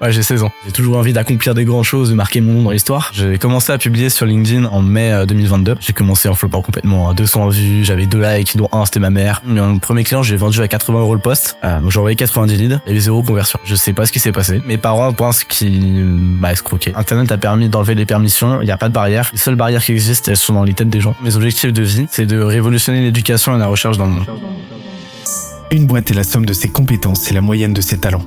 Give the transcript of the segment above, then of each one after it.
Ouais, j'ai 16 ans. J'ai toujours envie d'accomplir des grandes choses, de marquer mon nom dans l'histoire. J'ai commencé à publier sur LinkedIn en mai 2022. Euh, j'ai commencé en flopant complètement à 200 vues, j'avais deux likes, dont un c'était ma mère. Mon premier client, j'ai vendu à 80 euros le poste. Euh, j'ai envoyé 90 leads et zéro conversion. Je sais pas ce qui s'est passé. Mes parents pensent qu'ils m'a escroqué. Internet a permis d'enlever les permissions, il n'y a pas de barrière. Les seules barrières qui existent, elles sont dans les têtes des gens. Mes objectifs de vie, c'est de révolutionner l'éducation et la recherche dans le monde. Une boîte est la somme de ses compétences et la moyenne de ses talents.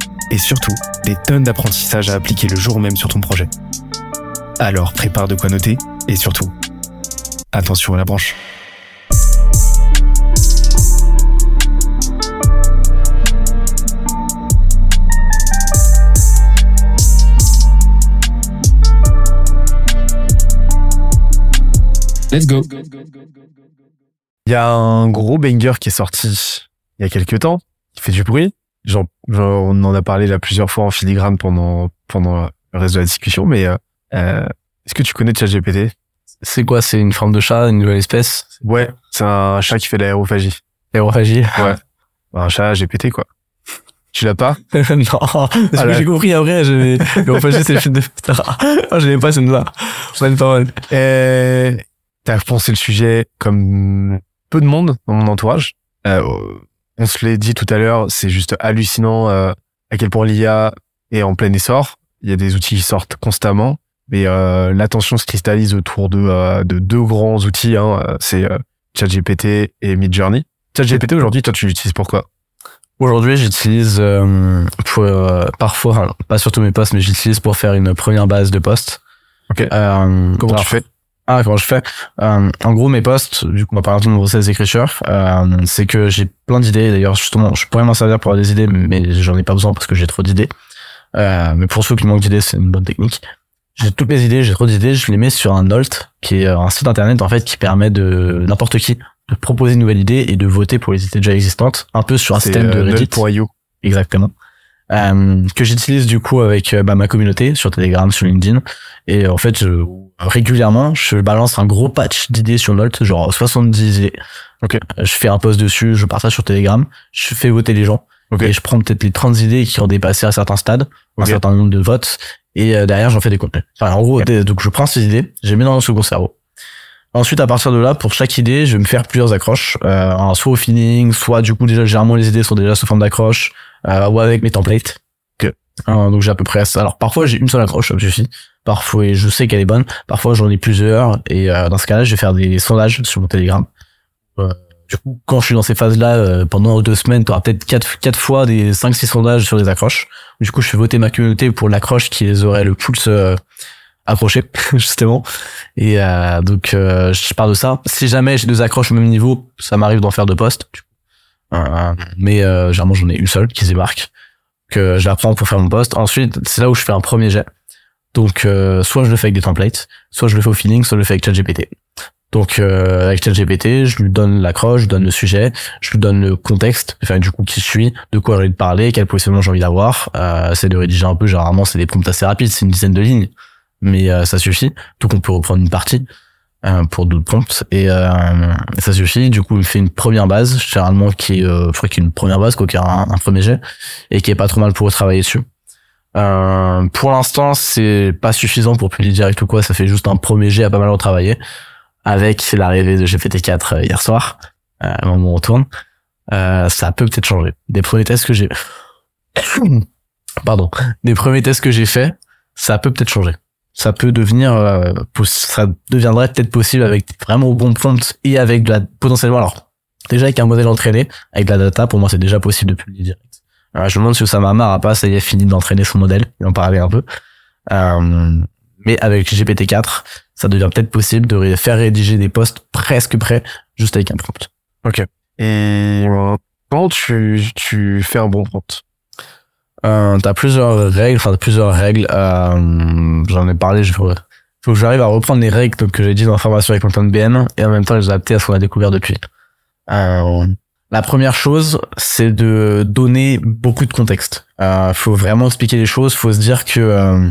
et surtout des tonnes d'apprentissage à appliquer le jour même sur ton projet. Alors prépare de quoi noter et surtout, attention à la branche. Let's go. Il y a un gros banger qui est sorti il y a quelques temps, qui fait du bruit, genre, on en a parlé là plusieurs fois en filigrane pendant pendant le reste de la discussion, mais euh, euh est-ce que tu connais ChatGPT? C'est quoi? C'est une forme de chat, une nouvelle espèce? Ouais, c'est un chat qui fait de l'aérophagie. L'aérophagie? Ouais. Un chat GPT quoi. Tu l'as pas? Non, parce que j'ai compris après, l'aérophagie c'est le film de. Oh, je pas celle-là. Bonne parole. Et t'as pensé le sujet comme peu de monde dans mon entourage? Euh, on se l'est dit tout à l'heure, c'est juste hallucinant euh, à quel point l'IA est en plein essor. Il y a des outils qui sortent constamment, mais euh, l'attention se cristallise autour de, euh, de deux grands outils. Hein, c'est ChatGPT et Midjourney. ChatGPT aujourd'hui, toi, tu l'utilises pour quoi? Aujourd'hui, j'utilise pour parfois, pas sur tous mes posts, mais j'utilise pour faire une première base de posts. Ok. Comment tu fais? Ah, comment je fais? Euh, En gros, mes posts, vu qu'on va parler de mon process d'écriture, euh, c'est que j'ai plein d'idées. D'ailleurs, justement, je pourrais m'en servir pour avoir des idées, mais j'en ai pas besoin parce que j'ai trop d'idées. Euh, mais pour ceux qui manquent d'idées, c'est une bonne technique. J'ai toutes mes idées, j'ai trop d'idées, je les mets sur un Nolt, qui est un site internet en fait qui permet de n'importe qui de proposer une nouvelle idée et de voter pour les idées déjà existantes, un peu sur un système de Reddit. Nolt.io. Exactement. Euh, que j'utilise du coup avec euh, bah, ma communauté sur Telegram, sur LinkedIn. Et en fait, je, régulièrement, je balance un gros patch d'idées sur Note, genre 70 idées. Ok. Je fais un post dessus, je partage sur Telegram, je fais voter les gens. Et je prends peut-être les 30 idées qui ont dépassé un certain stade, un certain nombre de votes, et euh, derrière j'en fais des contenus. Enfin, en gros, donc je prends ces idées, je les mets dans mon second cerveau. Ensuite, à partir de là, pour chaque idée, je vais me faire plusieurs accroches, euh, soit au feeling, soit du coup déjà généralement les idées sont déjà sous forme d'accroche, euh, ou avec mes templates. Que, hein, donc j'ai à peu près ça. Alors parfois j'ai une seule accroche, ça me suffit. Parfois je sais qu'elle est bonne. Parfois j'en ai plusieurs. Et euh, dans ce cas-là, je vais faire des sondages sur mon Telegram. Euh, du coup, quand je suis dans ces phases-là, euh, pendant deux semaines, tu auras peut-être quatre, quatre fois des cinq, six sondages sur des accroches. Du coup, je fais voter ma communauté pour l'accroche qui les aurait le plus accroché justement et donc je parle de ça si jamais j'ai deux accroches au même niveau ça m'arrive d'en faire deux postes euh, mais euh, généralement j'en ai une seule qui se démarque que je la prends pour faire mon poste. Ensuite, c'est là où je fais un premier jet. Donc euh, soit je le fais avec des templates, soit je le fais au feeling, soit je le fais avec ChatGPT. Donc euh, avec ChatGPT, je lui donne l'accroche, je donne le sujet, je lui donne le contexte, enfin du coup qui je suis, de quoi j'ai envie de parler, quel positionnement j'ai envie d'avoir. Euh, c'est de rédiger un peu, généralement c'est des prompts assez rapides, c'est une dizaine de lignes, mais euh, ça suffit. Donc on peut reprendre une partie. Euh, pour d'autres prompts et euh, ça suffit. Du coup il fait une première base généralement qui est euh, qu'il y ait une première base quoi qu'il y a un, premier jet et qui est pas trop mal pour travailler dessus. Euh, pour l'instant c'est pas suffisant pour publier direct ou quoi. Ça fait juste un premier jet à pas mal retravailler. Avec l'arrivée de GPT-4 euh, hier soir au moment où on retourne euh, ça peut peut-être changer. Des premiers tests que j'ai pardon. Des premiers tests que j'ai fait ça peut peut-être changer ça peut devenir euh, ça deviendrait peut-être possible avec vraiment bon prompt et avec de la potentiellement alors déjà avec un modèle entraîné avec de la data pour moi c'est déjà possible de publier direct. Alors, je me demande si Osama Mar a pas ça y est fini d'entraîner son modèle il en parlait un peu. Euh, mais avec GPT-4 ça devient peut-être possible de faire rédiger des posts presque prêts juste avec un prompt. Ok. Et comment tu tu fais un bon prompt? Euh, t'as plusieurs règles, enfin plusieurs règles. Euh, J'en ai parlé. Je faut, faut que j'arrive à reprendre les règles que j'ai dit dans la formation avec mon BM et en même temps les adapter à ce qu'on a découvert depuis. Euh, la première chose, c'est de donner beaucoup de contexte. Euh, faut vraiment expliquer les choses. Faut se dire que euh,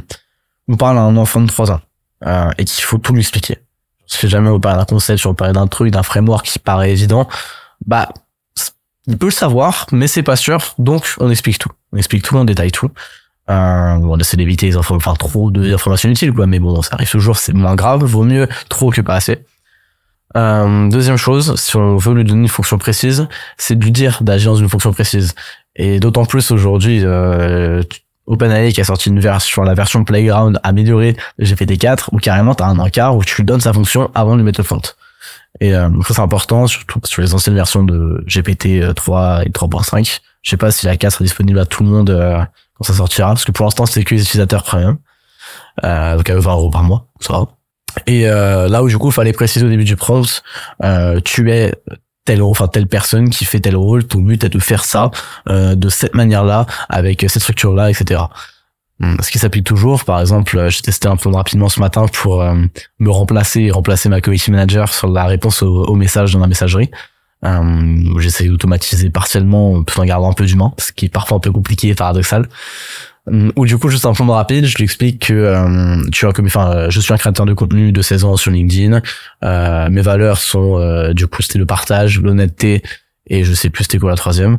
on parle à un enfant de 3 ans euh, et qu'il faut tout lui expliquer. Si jamais on parle d'un concept, si on parle d'un truc, d'un framework qui paraît évident, bah il peut le savoir, mais c'est pas sûr. Donc on explique tout. On explique tout, on détaille tout. Euh, on essaie d'éviter les infos, enfin trop d'informations inutiles quoi. Mais bon, ça arrive toujours, c'est moins grave. Vaut mieux trop que pas assez. Euh, deuxième chose, si on veut lui donner une fonction précise, c'est de lui dire d'agir dans une fonction précise. Et d'autant plus aujourd'hui, euh, OpenAI qui a sorti une version, la version Playground améliorée de GPT-4, où carrément t'as un encart où tu lui donnes sa fonction avant de lui mettre le font. Et euh, ça c'est important, surtout sur les anciennes versions de GPT 3 et 3.5. Je sais pas si la 4 sera disponible à tout le monde euh, quand ça sortira, parce que pour l'instant c'est que les utilisateurs premium. Euh, donc à 20 euros par mois, ça va. Et euh, là où du coup, il fallait préciser au début du euh, tu es telle enfin telle personne qui fait tel rôle, ton but est de faire ça euh, de cette manière-là, avec cette structure-là, etc. Hmm, ce qui s'applique toujours, par exemple, j'ai testé un peu rapidement ce matin pour euh, me remplacer remplacer ma community manager sur la réponse au, au message dans la messagerie. Euh, J'essaie d'automatiser partiellement tout en gardant un peu d'humain, ce qui est parfois un peu compliqué et paradoxal. Euh, ou du coup juste un plan rapide je lui explique que euh, tu as enfin euh, je suis un créateur de contenu de 16 ans sur LinkedIn. Euh, mes valeurs sont euh, du coup c'était le partage l'honnêteté et je sais plus c'était quoi la troisième.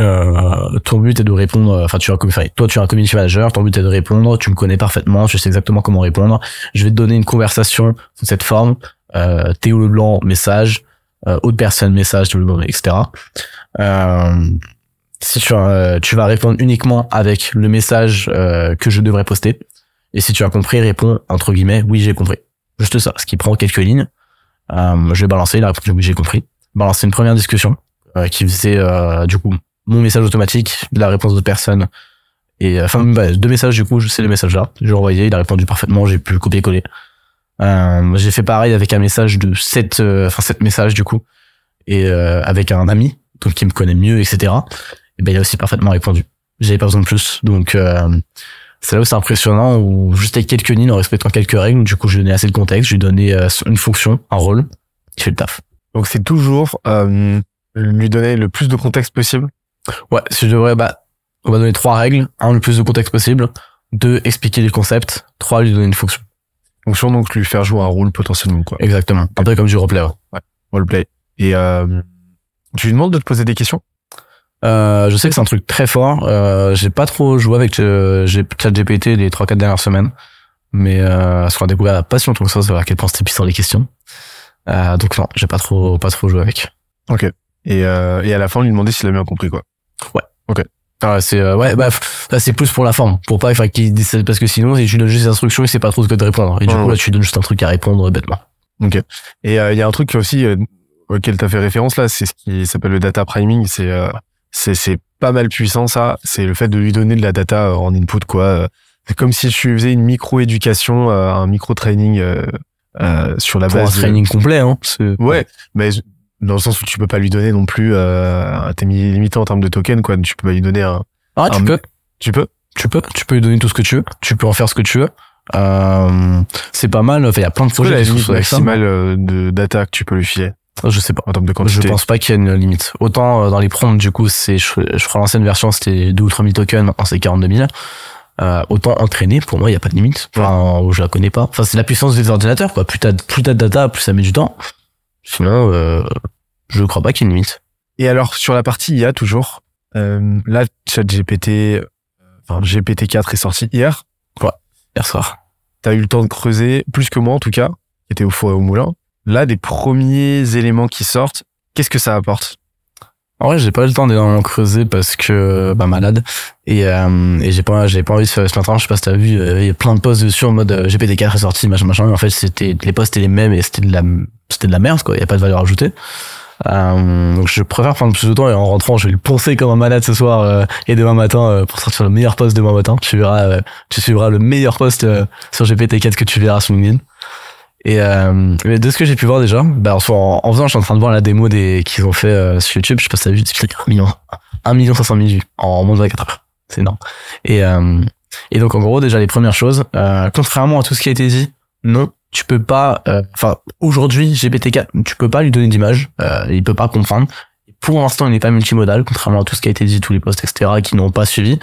Euh, ton but est de répondre enfin tu as enfin, toi tu es un community manager ton but est de répondre tu me connais parfaitement tu sais exactement comment répondre. Je vais te donner une conversation sous cette forme. Euh, Théo Leblanc message? Euh, autre personne message etc euh, si tu, euh, tu vas répondre uniquement avec le message euh, que je devrais poster. Et si tu as compris, réponds entre guillemets oui j'ai compris. Juste ça, ce qui prend quelques lignes. Euh, je vais balancer, il a répondu oui j'ai compris. Balancer une première discussion euh, qui faisait du coup mon message automatique, la réponse de personne. Et enfin bah, deux messages du coup, c'est le message là. J'ai envoyé, il a répondu parfaitement, j'ai pu le copier-coller. j'ai fait pareil avec un message de sept, enfin sept messages du coup, et avec un ami donc qui me connaît mieux, etc et ben il a aussi parfaitement répondu. J'avais pas besoin de plus, donc euh, c'est là où c'est impressionnant, où juste avec quelques lignes, en respectant quelques règles, du coup je lui donné assez de contexte, je lui donné euh, une fonction, un rôle, qui fait le taf. Donc c'est toujours euh, lui donner le plus de contexte possible? Ouais, si je devrais, bah, on va donner trois règles. Un, le plus de contexte possible. Deux, expliquer les concepts. Trois, lui donner une fonction. Fonction, donc lui faire jouer un rôle potentiellement, quoi. Exactement. Un peu comme du roleplay. Ouais. ouais. Roleplay. Et euh, tu lui demandes de te poser des questions? Euh, je sais que c'est un truc très fort. Euh, j'ai pas trop joué avec euh, ChatGPT les 3-4 dernières semaines. Mais euh, ce qu'on a découvert la passion tout ça, c'est à quel point c'était puissant les questions. Euh, donc non, j'ai pas trop pas trop joué avec. Ok. Et, euh, et à la fin, on lui demandait s'il a bien compris quoi. Ouais. Ok. Ah, c'est euh, ouais bah c'est plus pour la forme pour pas enfin qu'il parce que sinon si tu donnes juste des instructions il sait pas trop ce que de répondre et du coup là tu donnes juste un truc à répondre bêtement ok et il y a un truc aussi auquel tu as fait référence là c'est ce qui s'appelle le data priming c'est c'est c'est pas mal puissant ça. C'est le fait de lui donner de la data euh, en input quoi. C'est comme si tu faisais une micro éducation, euh, un micro training euh, euh, sur la Pour base. un training complet hein. Ouais, mais dans le sens où tu peux pas lui donner non plus. Euh, T'es limité en termes de token quoi. Tu peux pas lui donner un. Ah tu un... peux. Tu peux? Tu peux. Tu peux lui donner tout ce que tu veux. Tu peux en faire ce que tu veux. Euh, c'est pas mal. Enfin, il y a plein de projets la limite maximale de data que tu peux lui filer. Je sais pas. En termes de quantité. Je pense pas qu'il y ait une limite. Autant euh, dans les prompts, du coup, c'est, je, je crois l'ancienne version, c'était 2 ou 3 000 tokens, c'est 42 000. Euh, autant entraîner, pour moi, il n'y a pas de limite. Enfin, je la connais pas. Enfin, c'est la puissance des ordinateurs, quoi. Plus t'as, plus t'as de data, plus ça met du temps. Sinon, euh, je crois pas qu'il y ait une limite. Et alors, sur la partie IA, toujours, euh, là, ChatGPT, enfin, GPT-4 est sorti hier. Ouais, hier soir. T'as eu le temps de creuser, plus que moi, en tout cas, qui était au four et au moulin là, des premiers éléments qui sortent, qu'est-ce que ça apporte? En vrai, j'ai pas eu le temps d'énormément creuser parce que bah malade et, euh, et j'ai pas j'ai pas envie de faire ce matin. Je sais pas si t'as vu, il y a plein de posts dessus en mode euh, GPT-4 est sorti machin machin. Mais en fait, c'était les posts étaient les mêmes et c'était de la c'était de la merde quoi. Il y a pas de valeur ajoutée. Euh, donc je préfère prendre plus de temps et en rentrant je vais le poncer comme un malade ce soir euh, et demain matin euh, pour sortir le meilleur post demain matin. Tu verras, euh, tu suivras le meilleur post sur GPT-4 que tu verras sur LinkedIn. Et euh, de ce que j'ai pu voir déjà, bah en, en, faisant, je suis en train de voir la démo des qu'ils ont fait euh, sur YouTube. Je sais pas si t'as vu, c'est 1 million, 1 million 500 000 vues en moins de 24 heures. c'est énorme. Et euh, et donc en gros déjà les premières choses, euh, contrairement à tout ce qui a été dit, non, tu peux pas. euh, Enfin aujourd'hui GPT-4, tu peux pas lui donner d'image, euh, il peut pas comprendre. Pour l'instant, il n'est pas multimodal, contrairement à tout ce qui a été dit, tous les posts, etc., qui n'ont pas suivi.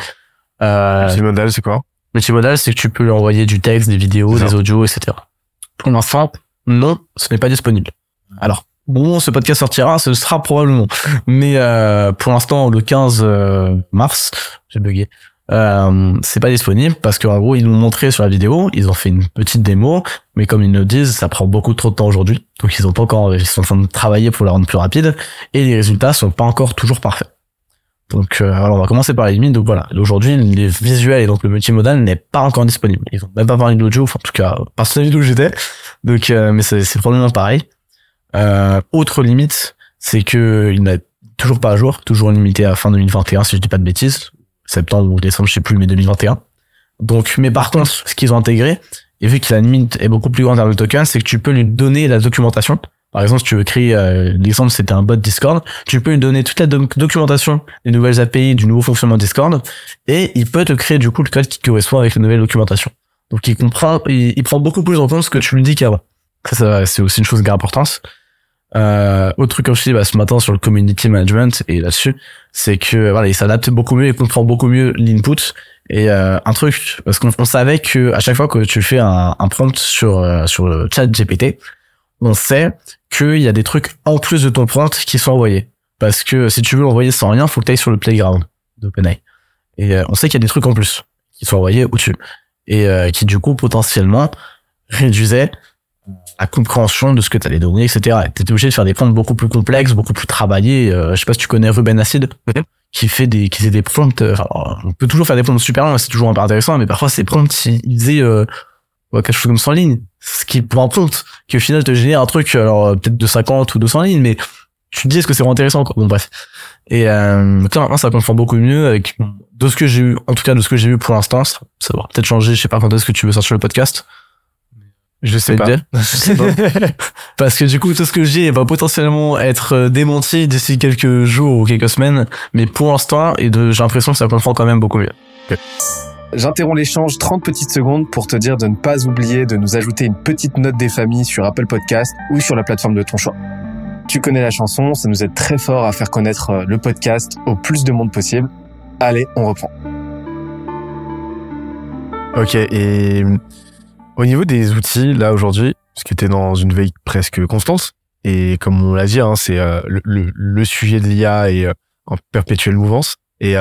Euh, Multimodal, c'est quoi? multimodal, c'est que tu peux lui envoyer du texte, des vidéos, des audios, etc. Pour l'instant, non, ce n'est pas disponible. Alors, bon, ce podcast sortira, ce sera probablement. Mais euh, pour l'instant, le 15 euh, mars, j'ai bugué. Euh, c'est pas disponible parce qu'en gros ils nous montré sur la vidéo, ils ont fait une petite démo, mais comme ils nous disent, ça prend beaucoup trop de temps aujourd'hui, donc ils ont pas encore, ils sont en train de travailler pour la rendre plus rapide et les résultats sont pas encore toujours parfaits. Donc euh, alors on va commencer par les limites. Donc voilà, aujourd'hui les visuels et donc le multimodal n'est pas encore disponible. Ils ont même pas parlé de l'audio, enfin en tout cas pas sur la vidéo où j'étais. Donc euh, mais c'est c'est probablement pareil. Euh, autre limite, c'est que il n'est toujours pas à jour, toujours limité à fin 2021 si je dis pas de bêtises, septembre ou décembre, je sais plus, mais 2021. Donc mais par contre, ce qu'ils ont intégré et vu que la limite est beaucoup plus grande dans le token, c'est que tu peux lui donner la documentation. Par exemple, si tu veux créer, euh, l'exemple c'était un bot Discord, tu peux lui donner toute la doc- documentation des nouvelles API, du nouveau fonctionnement Discord, et il peut te créer du coup le code qui correspond avec la nouvelle documentation. Donc il comprend, il, prend beaucoup plus en compte ce que tu lui dis qu'avant. Ça, c'est aussi une chose d'importance. Euh, autre truc comme je dis bah, ce matin sur le community management et là-dessus, c'est que voilà, il s'adapte beaucoup mieux, il comprend beaucoup mieux l'input. Et euh, un truc, parce qu'on on savait que à chaque fois que tu fais un, un prompt sur euh, sur le chat GPT, on sait qu'il y a des trucs en plus de ton prompt qui sont envoyés. Parce que si tu veux l'envoyer sans rien, faut que tu ailles sur le playground d'OpenAI. Et euh, on sait qu'il y a des trucs en plus qui sont envoyés au-dessus. Et euh, qui du coup potentiellement réduisaient la compréhension de ce que tu allais donner, etc. T'étais obligé de faire des prompts beaucoup plus complexes, beaucoup plus travaillés. Euh, je sais pas si tu connais Ruben Acid, qui fait des, qui fait des prompts. on peut toujours faire des prompts super longs, c'est toujours hyper intéressant, mais parfois ces prompts, ils faisaient euh, quelque chose comme 100 lignes. Ce qui pour un prompt qui au final te génère un truc, alors euh, peut-être de 50 ou 200 lignes, mais tu te dis est-ce que c'est vraiment intéressant quoi? Bon bref. Et euh, là maintenant ça comprend beaucoup mieux avec de ce que j'ai eu, en tout cas de ce que j'ai vu pour l'instant, ça, ça va peut-être changer. Je sais pas quand est-ce que tu veux sortir le podcast. Je sais pas. Je sais pas. Parce que du coup, tout ce que j'ai va potentiellement être euh, démenti d'ici quelques jours ou quelques semaines. Mais pour l'instant, et j'ai l'impression que ça comprend quand même beaucoup mieux. J'interromps l'échange 30 petites secondes pour te dire de ne pas oublier de nous ajouter une petite note des familles sur Apple Podcast ou sur la plateforme de ton choix. Tu connais la chanson, ça nous aide très fort à faire connaître euh, le podcast au plus de monde possible. Allez, on reprend. Ok, et euh, au niveau des outils, là, aujourd'hui, parce que tu es dans une veille presque constante, et comme on l'a dit, hein, c'est euh, le, sujet de l'IA est en perpétuelle mouvance. Et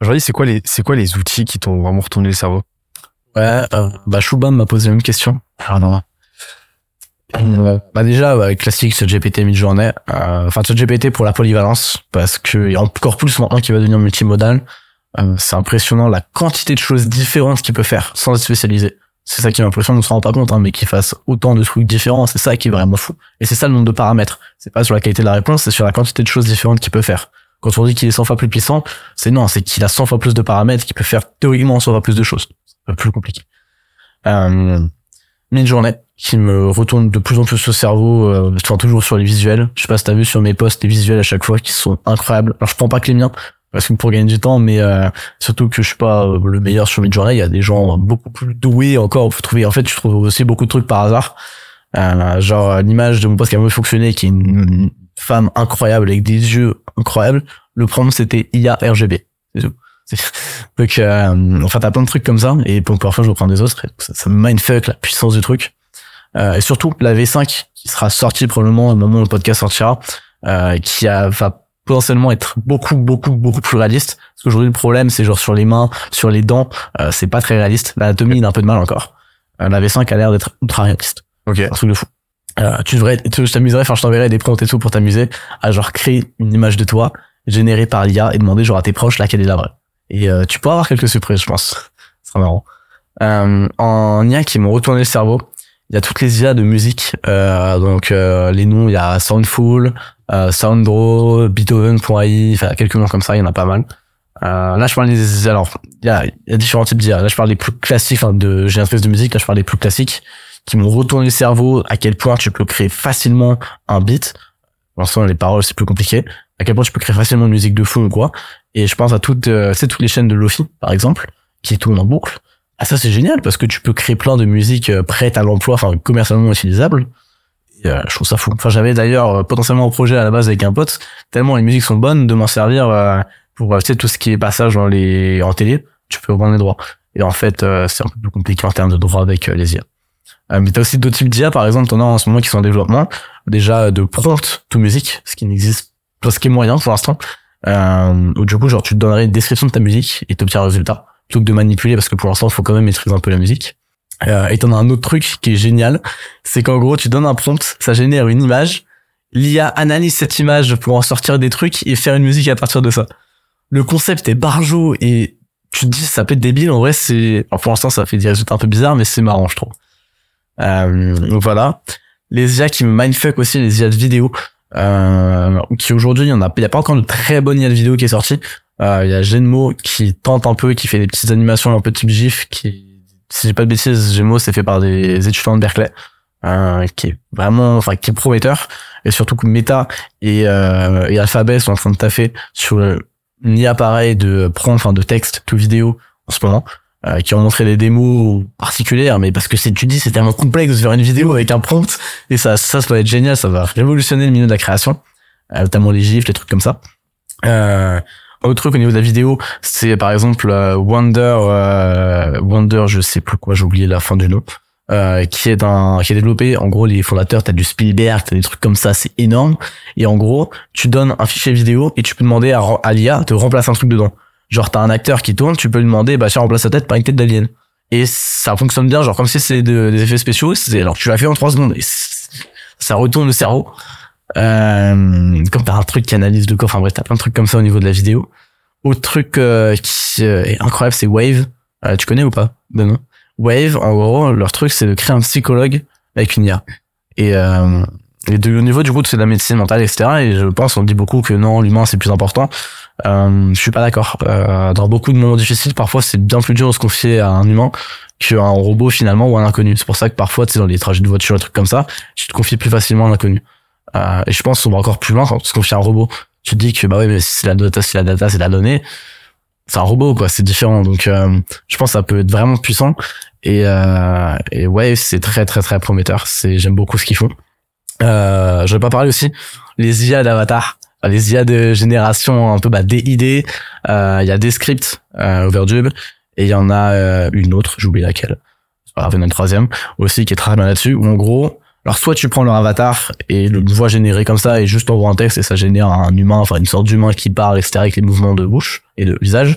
aujourd'hui, c'est quoi les c'est quoi les outils qui t'ont vraiment retourné le cerveau? Ouais, euh, bah Shubham m'a posé la même question. Alors non. Euh, bah déjà, ouais, classique, c'est GPT mid-journée. Euh, Enfin, c'est GPT pour la polyvalence, parce que et encore plus maintenant qu'il va devenir multimodal. Euh, c'est impressionnant la quantité de choses différentes qu'il peut faire sans être spécialisé. C'est ça qui m'impressionne, on se rend pas compte, hein, mais qu'il fasse autant de trucs différents, c'est ça qui est vraiment fou. Et c'est ça le nombre de paramètres. C'est pas sur la qualité de la réponse, c'est sur la quantité de choses différentes qu'il peut faire. Quand on dit qu'il est 100 fois plus puissant, c'est non, c'est qu'il a 100 fois plus de paramètres, qu'il peut faire théoriquement 100 fois plus de choses. C'est plus compliqué. Euh, Mid-journée, qui me retourne de plus en plus au cerveau, euh, enfin, toujours sur les visuels. Je sais pas si t'as vu sur mes posts les visuels à chaque fois qui sont incroyables. Alors je prends pas que les miens, parce que pour gagner du temps, mais euh, surtout que je suis pas euh, le meilleur sur Midjourney, il y a des gens beaucoup plus doués encore. Faut trouver, en fait, tu trouves aussi beaucoup de trucs par hasard. Euh, genre l'image de mon poste qui a mieux fonctionné, qui est une femme incroyable avec des yeux incroyables. Le prompt c'était IA RGB. C'est tout. Donc, euh, enfin, t'as plein de trucs comme ça, et donc parfois je reprends des autres, et ça, ça me mindfuck la puissance du truc. Euh, et surtout la V5 qui sera sortie probablement au moment où le podcast sortira, euh, qui a, va potentiellement être beaucoup beaucoup beaucoup plus réaliste. Parce qu'aujourd'hui le problème c'est genre sur les mains, sur les dents, euh, c'est pas très réaliste. L'anatomie il a un peu de mal encore. Euh, la V5 a l'air d'être ultra réaliste. Ok. Un truc de fou. Euh, tu devrais, tu je t'amuserais, enfin je t'enverrai des prompts et tout pour t'amuser à genre créer une image de toi générée par l'IA et demander genre à tes proches laquelle est la vraie. Et euh, tu pourras avoir quelques surprises, je pense. Ce sera marrant. Euh, en IA qui m'ont retourné le cerveau, il y a toutes les IA de musique. Euh, donc euh, les noms, il y a Soundful, Sounddraw, Beethoven.ai, enfin quelques noms comme ça, il y en a pas mal. Euh, là je parle des alors il y a, y a différents types d'IA. Là je parle des plus classiques enfin, de génératrices de musique. Là je parle des plus classiques qui m'ont retourné le cerveau. À quel point tu peux créer facilement un beat. L'instant les paroles c'est plus compliqué. À quel point tu peux créer facilement une musique de fond ou quoi. Et je pense à toutes, euh, c'est toutes les chaînes de Lofi, par exemple, qui tournent en boucle. Ah, ça, c'est génial parce que tu peux créer plein de musique euh, prête à l'emploi, enfin, commercialement utilisable. Et, euh, je trouve ça fou. Enfin, j'avais d'ailleurs euh, potentiellement un projet à la base avec un pote, tellement les musiques sont bonnes de m'en servir euh, pour, tu sais, tout ce qui est passage dans les, en télé, tu peux reprendre les droits. Et en fait, c'est un peu plus compliqué en termes de droits avec les IA. Mais t'as aussi d'autres types d'IA, par exemple, t'en as en ce moment qui sont en développement, déjà de prompt to musique, ce qui n'existe pas, ce qui est moyen pour l'instant, euh, où du coup, genre, tu te donnerais une description de ta musique et t'obtiens un résultat plutôt que de manipuler parce que pour l'instant faut quand même maîtriser un peu la musique. Euh, et t'en as un autre truc qui est génial c'est qu'en gros tu donnes un prompt ça génère une image. l'IA analyse cette image pour en sortir des trucs et faire une musique à partir de ça. Le concept est barjo et tu te dis ça peut être débile en vrai c'est pour l'instant ça fait des résultats un peu bizarres mais c'est marrant je trouve. euh, donc voilà les IA qui me mindfuck aussi les IA de vidéo euh, qui aujourd'hui il y en a a pas encore de très bonne IA de vidéo qui est sortie euh, il y a Genmo qui tente un peu, qui fait des petites animations un peu type GIF, qui, si j'ai pas de bêtises, Genmo c'est fait par des étudiants de Berkeley, euh, qui est vraiment, enfin, qui est prometteur. Et surtout que Meta et, euh, et Alphabet sont en train de taffer sur un appareil de prompt, enfin, de texte tout vidéo en ce moment. Euh, qui ont montré des démos particulières, mais parce que c'est, tu dis, c'est tellement complexe de faire une vidéo avec un prompt, et ça, ça, ça va être génial, ça va révolutionner le milieu de la création, euh, notamment les gifs, les trucs comme ça. Euh, autre truc au niveau de la vidéo, c'est par exemple euh, Wonder, euh, Wonder, je sais plus quoi, j'ai oublié la fin du nom, qui est un, qui est développé. En gros, les fondateurs, t'as du Spielberg, t'as des trucs comme ça, c'est énorme. Et en gros, tu donnes un fichier vidéo et tu peux demander à, à l'IA de remplacer un truc dedans. Genre, t'as un acteur qui tourne, tu peux lui demander, bah tiens, remplace sa tête par une tête d'alien. Et ça fonctionne bien, genre comme si c'est des effets spéciaux. Alors tu l'as fait en trois secondes et ça retourne le cerveau. Euh, comme t'as un truc qui analyse le corps, enfin bref, t'as plein de trucs comme ça au niveau de la vidéo. Autre truc euh, qui euh, est incroyable, c'est Wave. Euh, tu connais ou pas non Wave, en gros, leur truc, c'est de créer un psychologue avec une IA. Et, euh, et au niveau du coup, c'est de la médecine mentale, etc. Et je pense, on dit beaucoup que non, l'humain, c'est plus important. Euh, je suis pas d'accord. Euh, dans beaucoup de moments difficiles, parfois, c'est bien plus dur de se confier à un humain qu'à un robot finalement ou à un inconnu. C'est pour ça que parfois, tu dans les trajets de voiture, et trucs comme ça, tu te confies plus facilement à un inconnu. Euh, et je pense qu'on va encore plus loin quand on se confie à un robot. Tu te dis que bah oui, mais si c'est la data, si la data, c'est la donnée, c'est un robot quoi, c'est différent. Donc euh, je pense que ça peut être vraiment puissant. Et, euh, et ouais, c'est très très très prometteur. C'est j'aime beaucoup ce qu'ils font. Euh, je vais pas parler aussi les IA d'avatar, les IA de génération un peu bah, DID. Euh, il y a des scripts euh, Overdub et il y en a euh, une autre, j'oublie laquelle. Grave, il y en a une troisième aussi qui est très bien là-dessus. Où en gros alors soit tu prends leur avatar et le voix générée comme ça et juste envoie un texte et ça génère un humain, enfin une sorte d'humain qui parle, etc. avec les mouvements de bouche et de visage.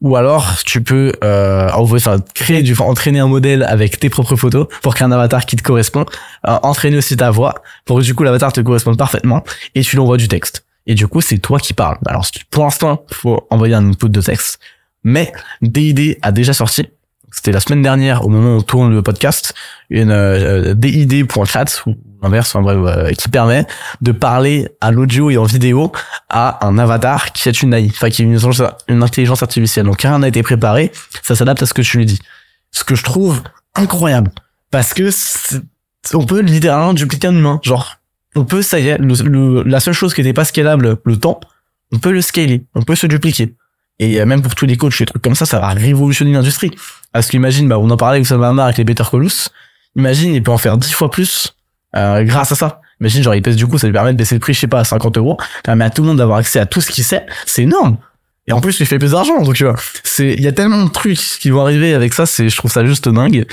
Ou alors tu peux euh, envoyer, enfin créer du, entraîner un modèle avec tes propres photos pour créer un avatar qui te correspond, euh, entraîner aussi ta voix pour que du coup l'avatar te corresponde parfaitement et tu l'envoies du texte. Et du coup c'est toi qui parles. Alors pour l'instant faut envoyer un input de texte, mais DID a déjà sorti c'était la semaine dernière au moment où on tourne le podcast, une euh, DID.chat ou l'inverse, enfin bref, euh, qui permet de parler à l'audio et en vidéo à un avatar qui est une AI, enfin qui est une, intelligence artificielle. Donc rien n'a été préparé, ça s'adapte à ce que tu lui dis. Ce que je trouve incroyable, parce que on peut littéralement dupliquer un humain, genre on peut, ça y est, la seule chose qui n'était pas scalable, le temps, on peut le scaler, on peut se dupliquer. Et euh, même pour tous les coachs, les trucs comme ça, ça va révolutionner l'industrie. Parce qu'imagine, bah, on en parlait avec Samama avec les Better Colus. Imagine, il peut en faire dix fois plus euh, grâce à ça. Imagine, genre, il pèse du coup, ça lui permet de baisser le prix, je sais pas, à 50 euros. Permet à tout le monde d'avoir accès à tout ce qu'il sait. C'est énorme. Et en plus, il fait plus d'argent. Donc, tu vois, c'est, il y a tellement de trucs qui vont arriver avec ça. C'est, je trouve ça juste dingue.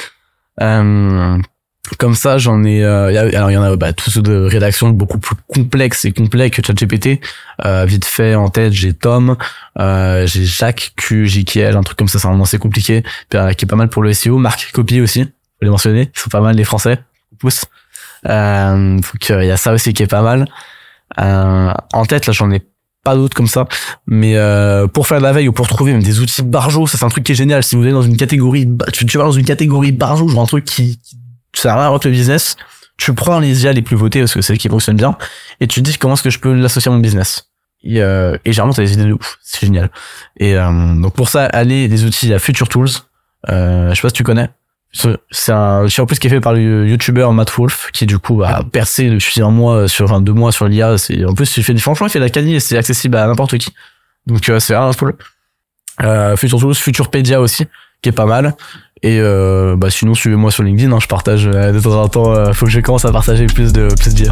Euh, comme ça, j'en ai. Euh, alors il y en a bah, tous ceux de rédaction beaucoup plus complexes et complets que ChatGPT. Euh, vite fait en tête, j'ai Tom, euh, j'ai Jacques Q, JKL, un truc comme ça, c'est vraiment assez compliqué, euh, qui est pas mal pour le SEO. Marc Copy aussi, faut les mentionner, ils sont pas mal les Français. Pouce. Euh, il y a ça aussi qui est pas mal. Euh, en tête là, j'en ai pas d'autres comme ça. Mais euh, pour faire de la veille ou pour trouver même des outils barjo, ça c'est un truc qui est génial. Si vous êtes dans une catégorie, tu, tu vas dans une catégorie barjo, genre un truc qui, qui sert à le business. Tu prends les IA les plus votés parce que c'est celles qui fonctionnent bien et tu te dis comment est-ce que je peux l'associer à mon business. Et, euh, et généralement t'as des idées de ouf, c'est génial. Et euh, donc pour ça, allez des outils à Future Tools. Euh, je sais pas si tu connais. C'est un outil en plus qui est fait par le YouTuber Matt Wolf qui du coup a percé depuis un mois sur enfin deux mois sur l'IA. C'est en plus il fait franchement il fait de la qualité et c'est accessible à n'importe qui. Donc c'est vraiment cool. Euh, Future Tools, Futurpedia aussi, qui est pas mal. Et euh, bah sinon suivez-moi sur LinkedIn, hein, je partage euh, de temps en temps. Euh, faut que je commence à partager plus de plus d'IA.